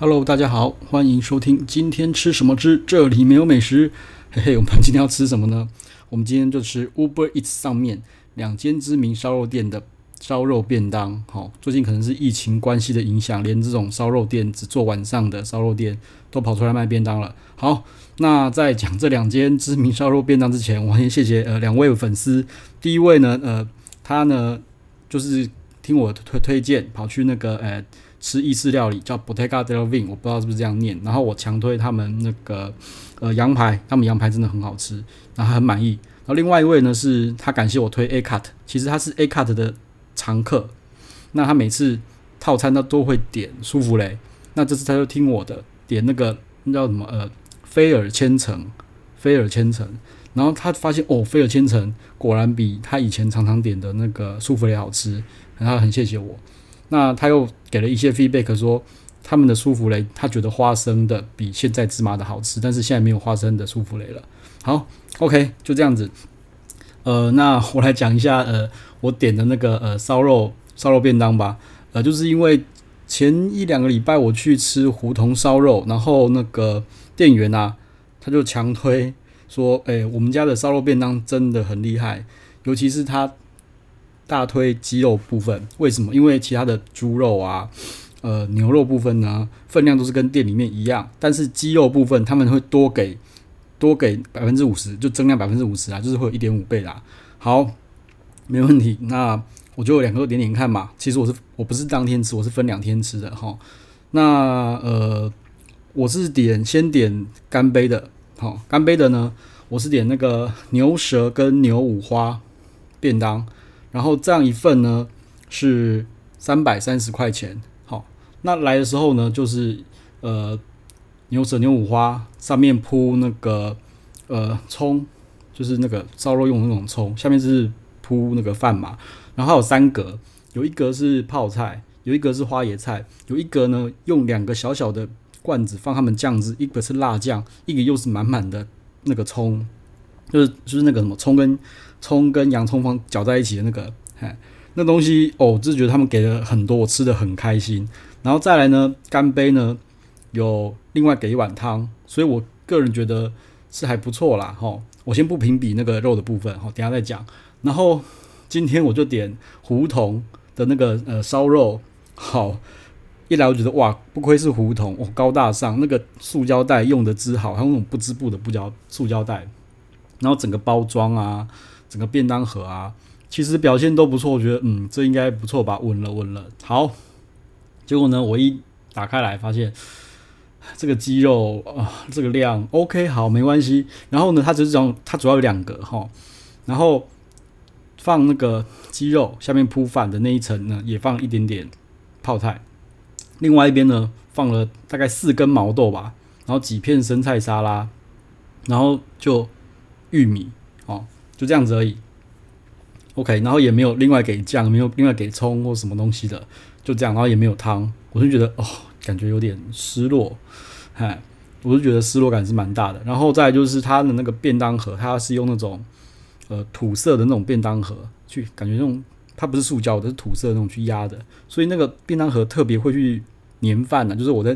Hello，大家好，欢迎收听今天吃什么之这里没有美食。嘿嘿，我们今天要吃什么呢？我们今天就吃 Uber Eats 上面两间知名烧肉店的烧肉便当。好，最近可能是疫情关系的影响，连这种烧肉店只做晚上的烧肉店都跑出来卖便当了。好，那在讲这两间知名烧肉便当之前，我先谢谢呃两位粉丝。第一位呢，呃，他呢就是听我推推荐跑去那个呃。吃意式料理叫 Bottega del Vin，我不知道是不是这样念。然后我强推他们那个呃羊排，他们羊排真的很好吃，然后很满意。然后另外一位呢是他感谢我推 A Cut，其实他是 A Cut 的常客。那他每次套餐他都会点舒芙蕾，那这次他就听我的点那个那叫什么呃菲尔千层，菲尔千层。然后他发现哦菲尔千层果然比他以前常常点的那个舒芙蕾好吃，然后很谢谢我。那他又给了一些 feedback，说他们的舒芙蕾，他觉得花生的比现在芝麻的好吃，但是现在没有花生的舒芙蕾了。好，OK，就这样子。呃，那我来讲一下，呃，我点的那个呃烧肉烧肉便当吧。呃，就是因为前一两个礼拜我去吃胡同烧肉，然后那个店员啊，他就强推说，诶、我们家的烧肉便当真的很厉害，尤其是他。大推鸡肉部分，为什么？因为其他的猪肉啊，呃，牛肉部分呢，分量都是跟店里面一样，但是鸡肉部分他们会多给多给百分之五十，就增量百分之五十啊，就是会有一点五倍啦。好，没问题。那我就两个点点看嘛。其实我是我不是当天吃，我是分两天吃的哈。那呃，我是点先点干杯的，好，干杯的呢，我是点那个牛舌跟牛五花便当。然后这样一份呢是三百三十块钱，好，那来的时候呢就是呃牛舌牛五花上面铺那个呃葱，就是那个烧肉用的那种葱，下面是铺那个饭嘛，然后还有三格，有一格是泡菜，有一格是花椰菜，有一格呢用两个小小的罐子放他们酱汁，一个是辣酱，一个又是满满的那个葱，就是就是那个什么葱跟。葱跟洋葱放搅在一起的那个，哎，那东西哦，我就是觉得他们给了很多，我吃的很开心。然后再来呢，干杯呢有另外给一碗汤，所以我个人觉得是还不错啦。哈，我先不评比那个肉的部分，好，等下再讲。然后今天我就点胡同的那个呃烧肉，好，一来我觉得哇，不愧是胡同，哦，高大上，那个塑胶袋用的之好，还有那种不织布的布胶塑胶袋，然后整个包装啊。整个便当盒啊，其实表现都不错，我觉得嗯，这应该不错吧，稳了稳了。好，结果呢，我一打开来发现这个鸡肉啊，这个量 OK，好，没关系。然后呢，它只是讲它主要有两个哈，然后放那个鸡肉下面铺饭的那一层呢，也放一点点泡菜。另外一边呢，放了大概四根毛豆吧，然后几片生菜沙拉，然后就玉米哦。就这样子而已，OK，然后也没有另外给酱，没有另外给葱或什么东西的，就这样，然后也没有汤，我就觉得哦，感觉有点失落，嗨，我就觉得失落感是蛮大的。然后再就是它的那个便当盒，它是用那种呃土色的那种便当盒去，感觉那种它不是塑胶的，是土色那种去压的，所以那个便当盒特别会去粘饭呢，就是我在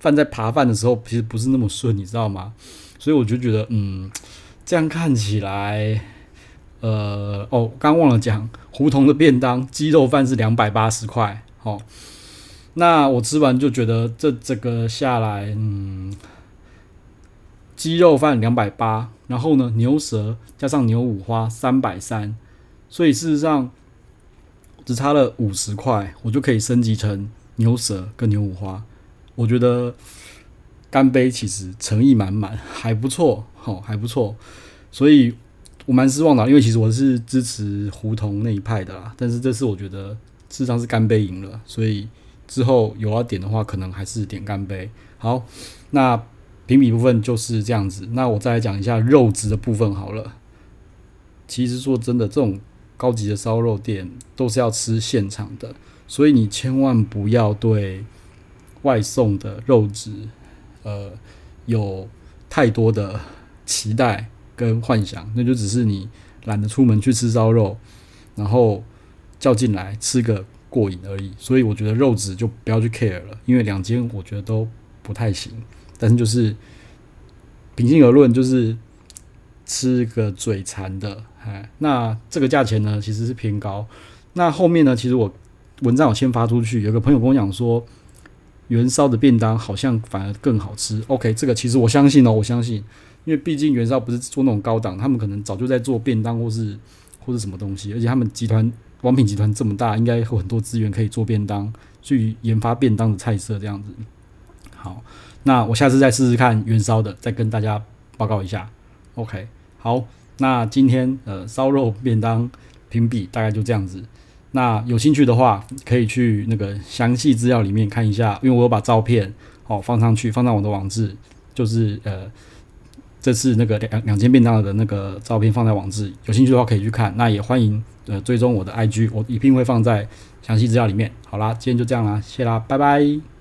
饭在扒饭的时候，其实不是那么顺，你知道吗？所以我就觉得嗯，这样看起来。呃哦，刚忘了讲，胡同的便当鸡肉饭是两百八十块，哦，那我吃完就觉得这这个下来，嗯，鸡肉饭两百八，然后呢牛舌加上牛五花三百三，所以事实上只差了五十块，我就可以升级成牛舌跟牛五花，我觉得干杯其实诚意满满，还不错，哦、还不错，所以。我蛮失望的，因为其实我是支持胡同那一派的啦。但是这次我觉得事实上是干杯赢了，所以之后有要点的话，可能还是点干杯。好，那评比部分就是这样子。那我再来讲一下肉质的部分好了。其实说真的，这种高级的烧肉店都是要吃现场的，所以你千万不要对外送的肉质呃有太多的期待。跟幻想，那就只是你懒得出门去吃烧肉，然后叫进来吃个过瘾而已。所以我觉得肉质就不要去 care 了，因为两间我觉得都不太行。但是就是平心而论，就是吃个嘴馋的，哎，那这个价钱呢其实是偏高。那后面呢，其实我文章有先发出去，有个朋友跟我讲说，元烧的便当好像反而更好吃。OK，这个其实我相信哦，我相信，因为毕竟元烧不是做那种高档，他们可能早就在做便当或是或是什么东西，而且他们集团王品集团这么大，应该有很多资源可以做便当，去研发便当的菜色这样子。好。那我下次再试试看元烧的，再跟大家报告一下。OK，好，那今天呃烧肉便当评比大概就这样子。那有兴趣的话，可以去那个详细资料里面看一下，因为我有把照片哦放上去，放到我的网志，就是呃这次那个两两间便当的那个照片放在网志，有兴趣的话可以去看。那也欢迎呃追踪我的 IG，我一定会放在详细资料里面。好啦，今天就这样啦，谢啦，拜拜。